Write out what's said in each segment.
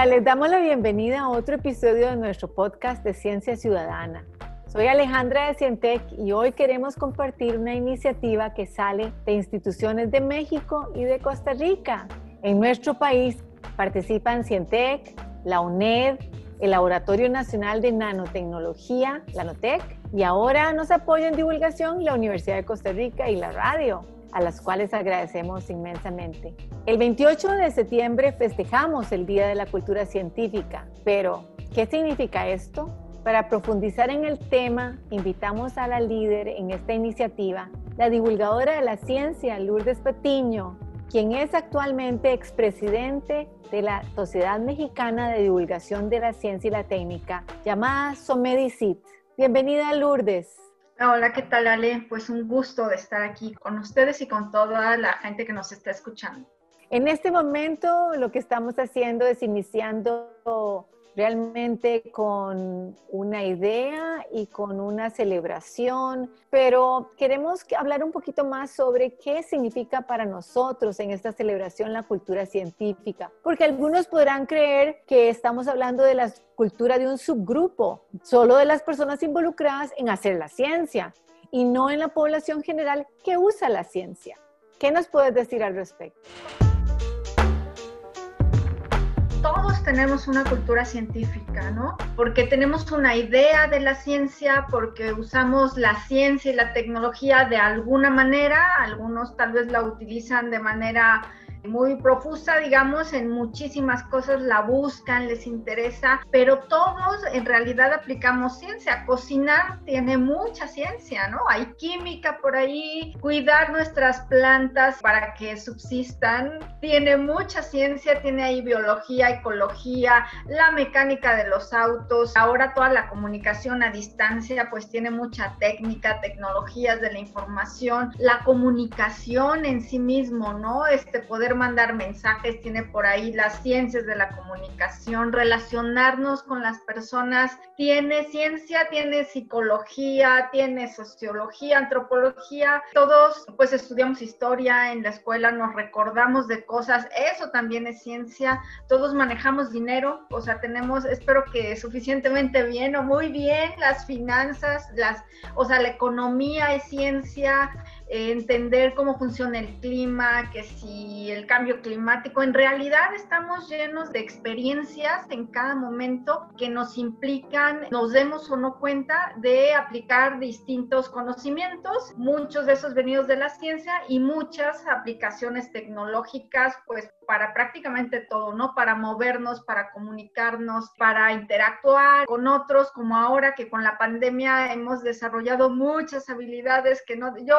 Hola, les damos la bienvenida a otro episodio de nuestro podcast de Ciencia Ciudadana. Soy Alejandra de Cientec y hoy queremos compartir una iniciativa que sale de instituciones de México y de Costa Rica. En nuestro país participan Cientec, la UNED, el Laboratorio Nacional de Nanotecnología, la NOTEC, y ahora nos apoya en divulgación la Universidad de Costa Rica y la radio a las cuales agradecemos inmensamente. El 28 de septiembre festejamos el Día de la Cultura Científica, pero ¿qué significa esto? Para profundizar en el tema, invitamos a la líder en esta iniciativa, la divulgadora de la ciencia, Lourdes Petiño, quien es actualmente expresidente de la Sociedad Mexicana de Divulgación de la Ciencia y la Técnica, llamada SOMEDICIT. Bienvenida, Lourdes. Hola, ¿qué tal Ale? Pues un gusto de estar aquí con ustedes y con toda la gente que nos está escuchando. En este momento lo que estamos haciendo es iniciando realmente con una idea y con una celebración, pero queremos hablar un poquito más sobre qué significa para nosotros en esta celebración la cultura científica, porque algunos podrán creer que estamos hablando de la cultura de un subgrupo, solo de las personas involucradas en hacer la ciencia y no en la población general que usa la ciencia. ¿Qué nos puedes decir al respecto? Todos tenemos una cultura científica, ¿no? Porque tenemos una idea de la ciencia, porque usamos la ciencia y la tecnología de alguna manera, algunos tal vez la utilizan de manera muy profusa, digamos, en muchísimas cosas la buscan, les interesa, pero todos en realidad aplicamos ciencia. Cocinar tiene mucha ciencia, ¿no? Hay química por ahí, cuidar nuestras plantas para que subsistan, tiene mucha ciencia, tiene ahí biología, ecología, la mecánica de los autos, ahora toda la comunicación a distancia, pues tiene mucha técnica, tecnologías de la información, la comunicación en sí mismo, ¿no? Este poder mandar mensajes, tiene por ahí las ciencias de la comunicación, relacionarnos con las personas, tiene ciencia, tiene psicología, tiene sociología, antropología, todos pues estudiamos historia en la escuela, nos recordamos de cosas, eso también es ciencia, todos manejamos dinero, o sea, tenemos, espero que suficientemente bien o muy bien las finanzas, las, o sea, la economía es ciencia, entender cómo funciona el clima, que si el cambio climático, en realidad estamos llenos de experiencias en cada momento que nos implican, nos demos o no cuenta de aplicar distintos conocimientos, muchos de esos venidos de la ciencia y muchas aplicaciones tecnológicas, pues para prácticamente todo, ¿no? Para movernos, para comunicarnos, para interactuar con otros, como ahora que con la pandemia hemos desarrollado muchas habilidades que no, yo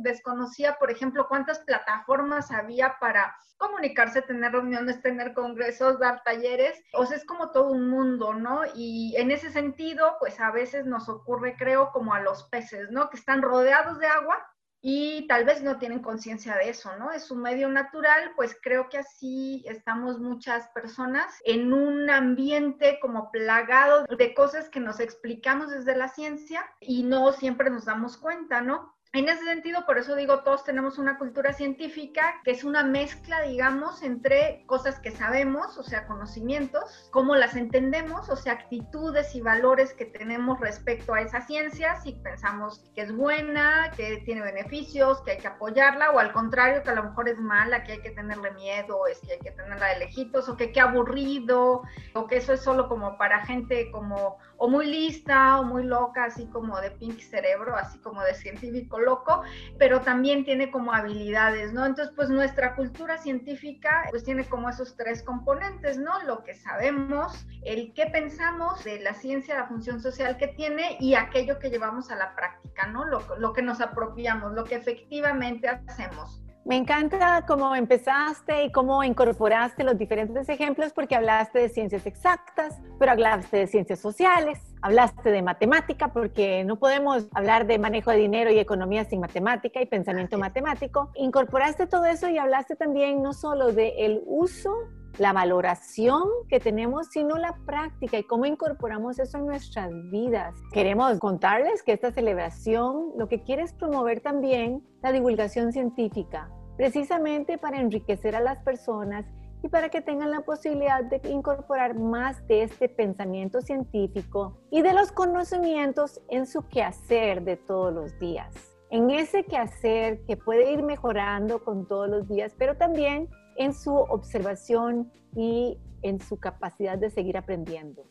desconocía, por ejemplo, cuántas plataformas había para comunicarse, tener reuniones, tener congresos, dar talleres, o sea, es como todo un mundo, ¿no? Y en ese sentido, pues a veces nos ocurre, creo, como a los peces, ¿no? Que están rodeados de agua, y tal vez no tienen conciencia de eso, ¿no? Es un medio natural, pues creo que así estamos muchas personas en un ambiente como plagado de cosas que nos explicamos desde la ciencia y no siempre nos damos cuenta, ¿no? En ese sentido, por eso digo, todos tenemos una cultura científica que es una mezcla, digamos, entre cosas que sabemos, o sea, conocimientos, cómo las entendemos, o sea, actitudes y valores que tenemos respecto a esa ciencia, si pensamos que es buena, que tiene beneficios, que hay que apoyarla, o al contrario, que a lo mejor es mala, que hay que tenerle miedo, es que hay que tenerla de lejitos, o que qué aburrido, o que eso es solo como para gente como o muy lista o muy loca, así como de pink cerebro, así como de científico loco, pero también tiene como habilidades, ¿no? Entonces, pues nuestra cultura científica pues tiene como esos tres componentes, ¿no? Lo que sabemos, el qué pensamos de la ciencia, la función social que tiene y aquello que llevamos a la práctica, ¿no? Lo, lo que nos apropiamos, lo que efectivamente hacemos. Me encanta cómo empezaste y cómo incorporaste los diferentes ejemplos porque hablaste de ciencias exactas, pero hablaste de ciencias sociales, hablaste de matemática porque no podemos hablar de manejo de dinero y economía sin matemática y pensamiento matemático. Incorporaste todo eso y hablaste también no solo de el uso la valoración que tenemos, sino la práctica y cómo incorporamos eso en nuestras vidas. Queremos contarles que esta celebración lo que quiere es promover también la divulgación científica, precisamente para enriquecer a las personas y para que tengan la posibilidad de incorporar más de este pensamiento científico y de los conocimientos en su quehacer de todos los días. En ese quehacer que puede ir mejorando con todos los días, pero también en su observación y en su capacidad de seguir aprendiendo.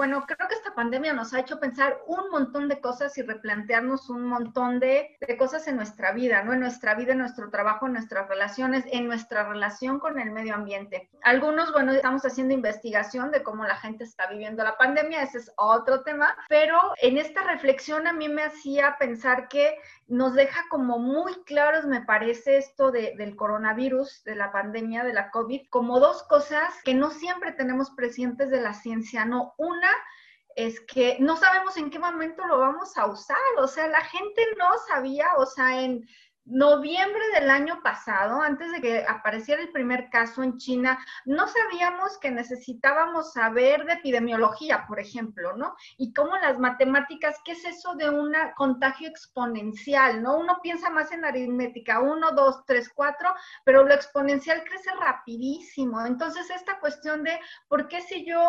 Bueno, creo que esta pandemia nos ha hecho pensar un montón de cosas y replantearnos un montón de, cosas en nuestra vida, ¿no? En nuestra vida, en nuestro trabajo, en nuestras relaciones, en nuestra relación con el medio ambiente. Algunos, bueno, estamos haciendo investigación de cómo la gente está viviendo la pandemia, ese es otro tema, pero en esta reflexión a mí me hacía pensar que nos deja como muy claros, me parece, esto del coronavirus, de la pandemia, de la COVID, como dos cosas que no siempre tenemos presentes de la ciencia, ¿no? Una es que no sabemos en qué momento lo vamos a usar, o sea, la gente no sabía, o sea, en noviembre del año pasado, antes de que apareciera el primer caso en China, no sabíamos que necesitábamos saber de epidemiología, por ejemplo, ¿no? Y cómo las matemáticas, ¿qué es eso de un contagio exponencial, ¿no? Uno piensa más en aritmética, uno, dos, tres, cuatro, pero lo exponencial crece rapidísimo. Entonces, esta cuestión de por qué si yo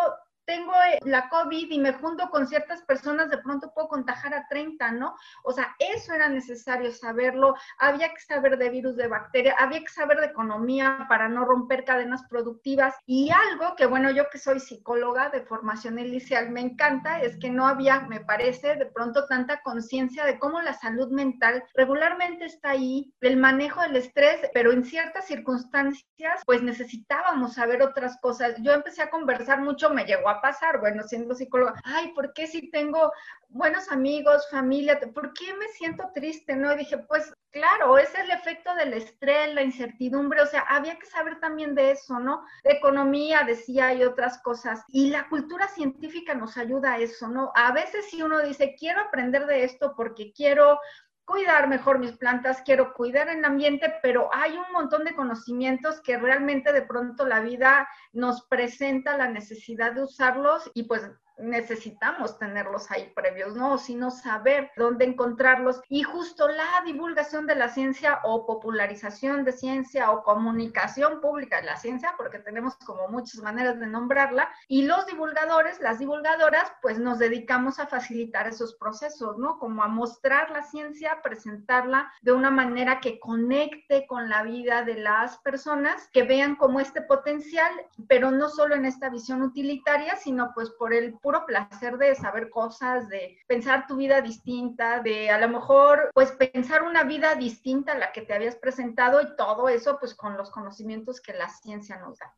tengo eh, la COVID y me junto con ciertas personas, de pronto puedo contagiar a 30, ¿no? O sea, eso era necesario saberlo, había que saber de virus, de bacteria, había que saber de economía para no romper cadenas productivas y algo que, bueno, yo que soy psicóloga de formación inicial, me encanta, es que no había, me parece, de pronto tanta conciencia de cómo la salud mental regularmente está ahí, el manejo del estrés, pero en ciertas circunstancias, pues necesitábamos saber otras cosas. Yo empecé a conversar mucho, me llegó a pasar, bueno, siendo psicóloga, ay, ¿por qué si tengo buenos amigos, familia, por qué me siento triste? ¿No? Dije, pues claro, es el efecto del estrés, la incertidumbre, o sea, había que saber también de eso, ¿no? Economía, decía, y otras cosas. Y la cultura científica nos ayuda a eso, ¿no? A veces si uno dice, quiero aprender de esto porque quiero cuidar mejor mis plantas, quiero cuidar el ambiente, pero hay un montón de conocimientos que realmente de pronto la vida nos presenta la necesidad de usarlos y pues necesitamos tenerlos ahí previos, ¿no? Sino saber dónde encontrarlos. Y justo la divulgación de la ciencia o popularización de ciencia o comunicación pública de la ciencia, porque tenemos como muchas maneras de nombrarla, y los divulgadores, las divulgadoras, pues nos dedicamos a facilitar esos procesos, ¿no? Como a mostrar la ciencia, presentarla de una manera que conecte con la vida de las personas, que vean como este potencial, pero no solo en esta visión utilitaria, sino pues por el puro placer de saber cosas, de pensar tu vida distinta, de a lo mejor pues pensar una vida distinta a la que te habías presentado y todo eso pues con los conocimientos que la ciencia nos da.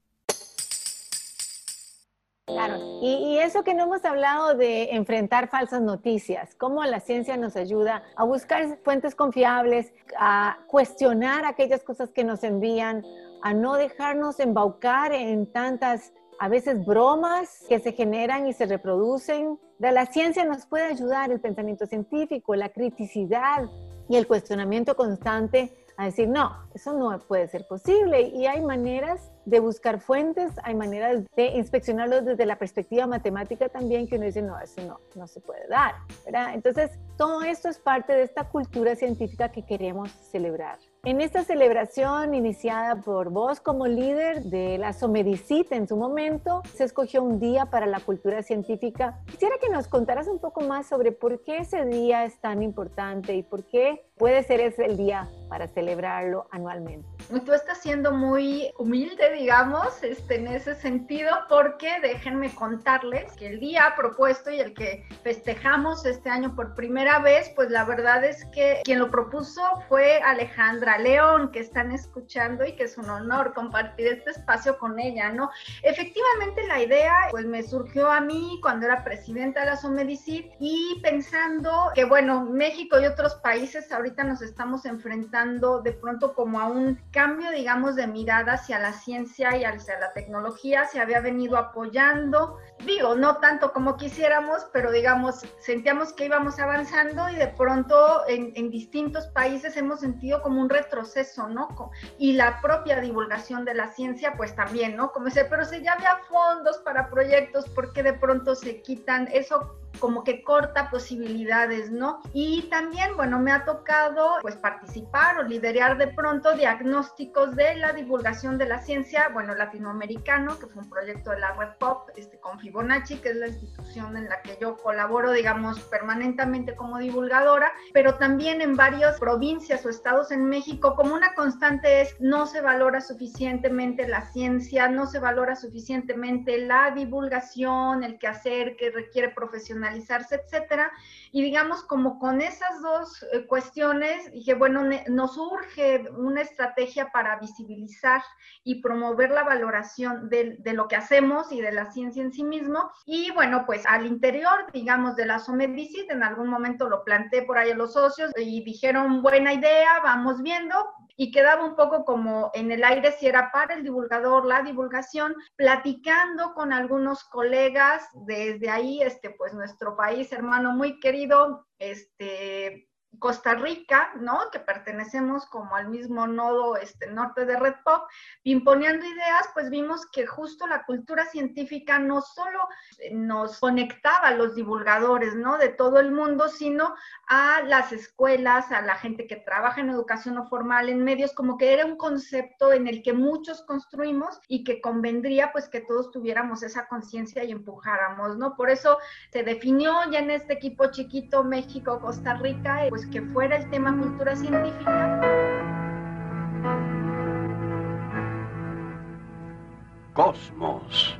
Claro, y, eso que no hemos hablado de enfrentar falsas noticias, cómo la ciencia nos ayuda a buscar fuentes confiables, a cuestionar aquellas cosas que nos envían, a no dejarnos embaucar en tantas a veces bromas que se generan y se reproducen. La ciencia nos puede ayudar el pensamiento científico, la criticidad y el cuestionamiento constante a decir, no, eso no puede ser posible. Y hay maneras de buscar fuentes, hay maneras de inspeccionarlos desde la perspectiva matemática también, que uno dice, no, eso no, no se puede dar. ¿verdad? Entonces, todo esto es parte de esta cultura científica que queremos celebrar. En esta celebración iniciada por vos como líder de la Somedicita en su momento, se escogió un día para la cultura científica. Quisiera que nos contaras un poco más sobre por qué ese día es tan importante y por qué puede ser ese el día para celebrarlo anualmente. Tú estás siendo muy humilde, digamos, este, en ese sentido, porque déjenme contarles que el día propuesto y el que festejamos este año por primera vez, pues la verdad es que quien lo propuso fue Alejandra León, que están escuchando y que es un honor compartir este espacio con ella, ¿no? Efectivamente la idea pues me surgió a mí cuando era presidenta de la Somedicid y pensando que bueno, México y otros países ahorita nos estamos enfrentando de pronto como a un cambio, digamos, de mirada hacia la ciencia y hacia la tecnología, se había venido apoyando, digo, no tanto como quisiéramos, pero digamos, sentíamos que íbamos avanzando y de pronto en, distintos países hemos sentido como un retroceso, ¿no? Y la propia divulgación de la ciencia, pues también, ¿no? Como dice, pero si ya había fondos para proyectos, ¿por qué de pronto se quitan eso? Como que corta posibilidades, ¿no? Y también, bueno, me ha tocado pues participar o liderar de pronto diagnósticos de la divulgación de la ciencia, bueno, latinoamericano, que fue un proyecto de la Red Pop, este, con Fibonacci, que es la institución en la que yo colaboro, digamos, permanentemente como divulgadora, pero también en varias provincias o estados en México, como una constante es, no se valora suficientemente la ciencia, no se valora suficientemente la divulgación, el quehacer que requiere profesional etcétera. Y digamos, como con esas dos eh, cuestiones, dije, bueno, nos urge una estrategia para visibilizar y promover la valoración de, de, lo que hacemos y de la ciencia en sí mismo. Y bueno, pues al interior, digamos, de la Somedicit, en algún momento lo planteé por ahí a los socios y dijeron, buena idea, vamos viendo, y quedaba un poco como en el aire si era para el divulgador, la divulgación, platicando con algunos colegas desde ahí, este, pues nuestro país hermano muy querido, este, Costa Rica, ¿no? Que pertenecemos como al mismo nodo este, norte de Red Pop, imponiendo ideas, pues vimos que justo la cultura científica no solo nos conectaba a los divulgadores, ¿no? De todo el mundo, sino a las escuelas, a la gente que trabaja en educación no formal, en medios, como que era un concepto en el que muchos construimos y que convendría pues que todos tuviéramos esa conciencia y empujáramos, ¿no? Por eso se definió ya en este equipo chiquito México-Costa Rica, pues que fuera el tema cultura científica. Cosmos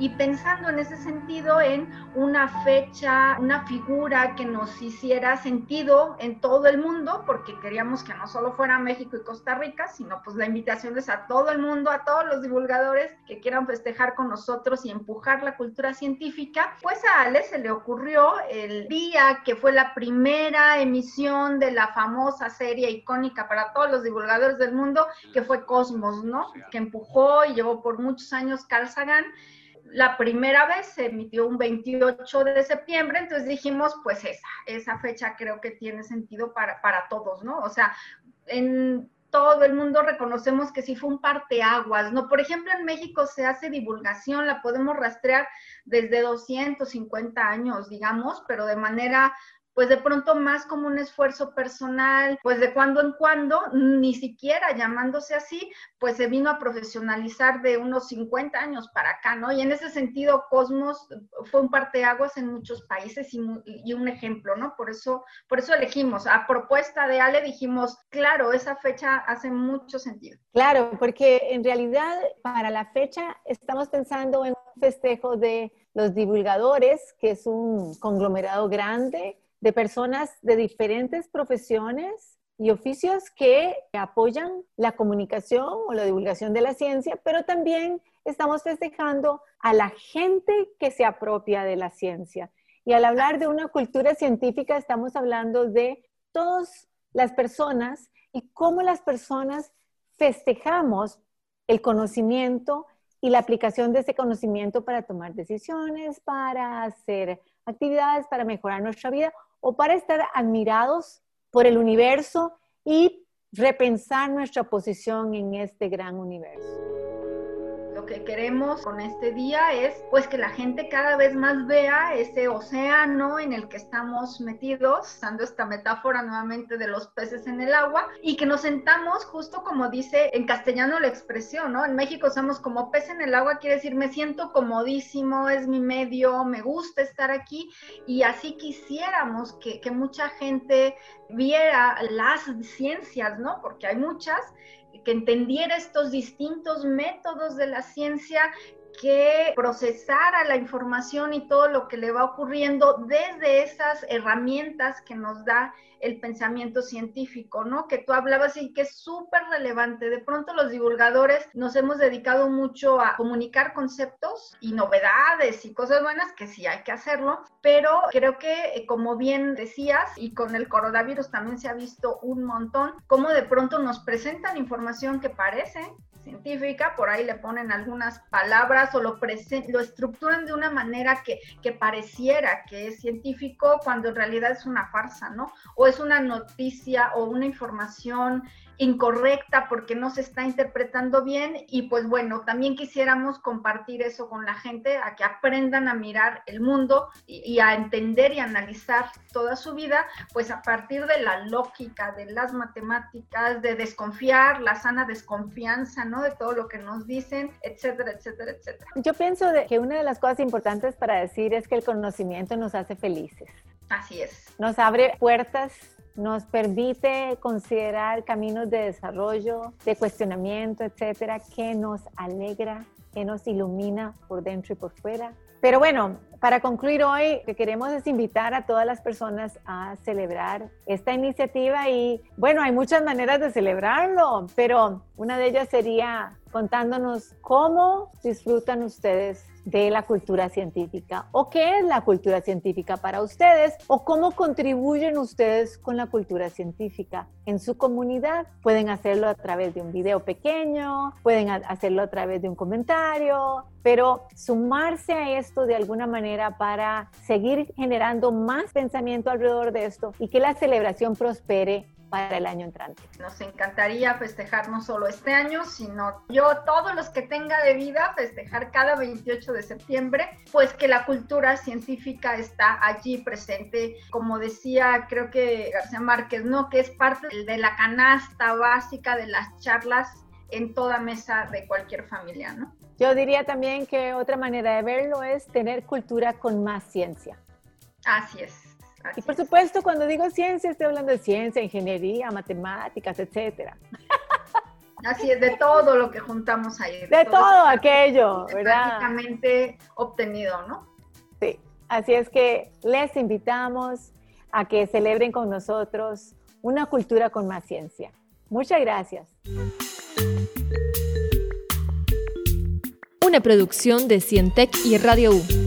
y pensando en ese sentido en una fecha, una figura que nos hiciera sentido en todo el mundo, porque queríamos que no solo fuera México y Costa Rica, sino pues la invitación es a todo el mundo, a todos los divulgadores que quieran festejar con nosotros y empujar la cultura científica. Pues a Ale se le ocurrió el día que fue la primera emisión de la famosa serie icónica para todos los divulgadores del mundo, que fue Cosmos, ¿no? Que empujó y llevó por muchos años Carl Sagan la primera vez se emitió un 28 de septiembre, entonces dijimos, pues esa, esa fecha creo que tiene sentido para, para todos, ¿no? O sea, en todo el mundo reconocemos que sí fue un parteaguas, ¿no? Por ejemplo, en México se hace divulgación, la podemos rastrear desde 250 años, digamos, pero de manera pues de pronto más como un esfuerzo personal, pues de cuando en cuando, ni siquiera llamándose así, pues se vino a profesionalizar de unos 50 años para acá, ¿no? Y en ese sentido, Cosmos fue un parteaguas en muchos países y, y un ejemplo, ¿no? Por eso, por eso elegimos, a propuesta de Ale dijimos, claro, esa fecha hace mucho sentido. Claro, porque en realidad para la fecha estamos pensando en un festejo de los divulgadores, que es un conglomerado grande de personas de diferentes profesiones y oficios que apoyan la comunicación o la divulgación de la ciencia, pero también estamos festejando a la gente que se apropia de la ciencia. Y al hablar de una cultura científica, estamos hablando de todas las personas y cómo las personas festejamos el conocimiento y la aplicación de ese conocimiento para tomar decisiones, para hacer actividades, para mejorar nuestra vida o para estar admirados por el universo y repensar nuestra posición en este gran universo que queremos con este día es pues que la gente cada vez más vea ese océano en el que estamos metidos, usando esta metáfora nuevamente de los peces en el agua, y que nos sentamos justo como dice en castellano la expresión, ¿no? En México somos como pez en el agua, quiere decir me siento comodísimo, es mi medio, me gusta estar aquí, y así quisiéramos que, que mucha gente viera las ciencias, ¿no? Porque hay muchas que entendiera estos distintos métodos de la ciencia que procesara la información y todo lo que le va ocurriendo desde esas herramientas que nos da el pensamiento científico, ¿no? Que tú hablabas y que es súper relevante. De pronto los divulgadores nos hemos dedicado mucho a comunicar conceptos y novedades y cosas buenas, que sí hay que hacerlo, pero creo que eh, como bien decías, y con el coronavirus también se ha visto un montón, cómo de pronto nos presentan información que parece científica, por ahí le ponen algunas palabras o lo, lo estructuran de una manera que, que pareciera que es científico cuando en realidad es una farsa, ¿no? O es una noticia o una información incorrecta porque no se está interpretando bien y pues bueno, también quisiéramos compartir eso con la gente, a que aprendan a mirar el mundo y, a entender y analizar toda su vida, pues a partir de la lógica, de las matemáticas, de desconfiar, la sana desconfianza, ¿no? De todo lo que nos dicen, etcétera, etcétera, etcétera. Yo pienso que una de las cosas importantes para decir es que el conocimiento nos hace felices. Así es. Nos abre puertas nos permite considerar caminos de desarrollo, de cuestionamiento, etcétera, que nos alegra, que nos ilumina por dentro y por fuera. Pero bueno, para concluir hoy, lo que queremos es invitar a todas las personas a celebrar esta iniciativa y bueno, hay muchas maneras de celebrarlo, pero una de ellas sería contándonos cómo disfrutan ustedes de la cultura científica o qué es la cultura científica para ustedes o cómo contribuyen ustedes con la cultura científica en su comunidad. Pueden hacerlo a través de un video pequeño, pueden hacerlo a través de un comentario, pero sumarse a esto de alguna manera para seguir generando más pensamiento alrededor de esto y que la celebración prospere para el año entrante. Nos encantaría festejar no solo este año, sino yo, todos los que tenga de vida, festejar cada 28 de septiembre, pues que la cultura científica está allí presente, como decía, creo que García Márquez, ¿no? Que es parte de la canasta básica de las charlas en toda mesa de cualquier familia, ¿no? Yo diría también que otra manera de verlo es tener cultura con más ciencia. Así es y por supuesto, cuando digo ciencia, estoy hablando de ciencia, ingeniería, matemáticas, etcétera. Así es, de todo lo que juntamos ahí. De, todo, aquello, ¿verdad? Prácticamente obtenido, ¿no? Sí, así es que les invitamos a que celebren con nosotros una cultura con más ciencia. Muchas gracias. Una producción de Cientec y Radio U.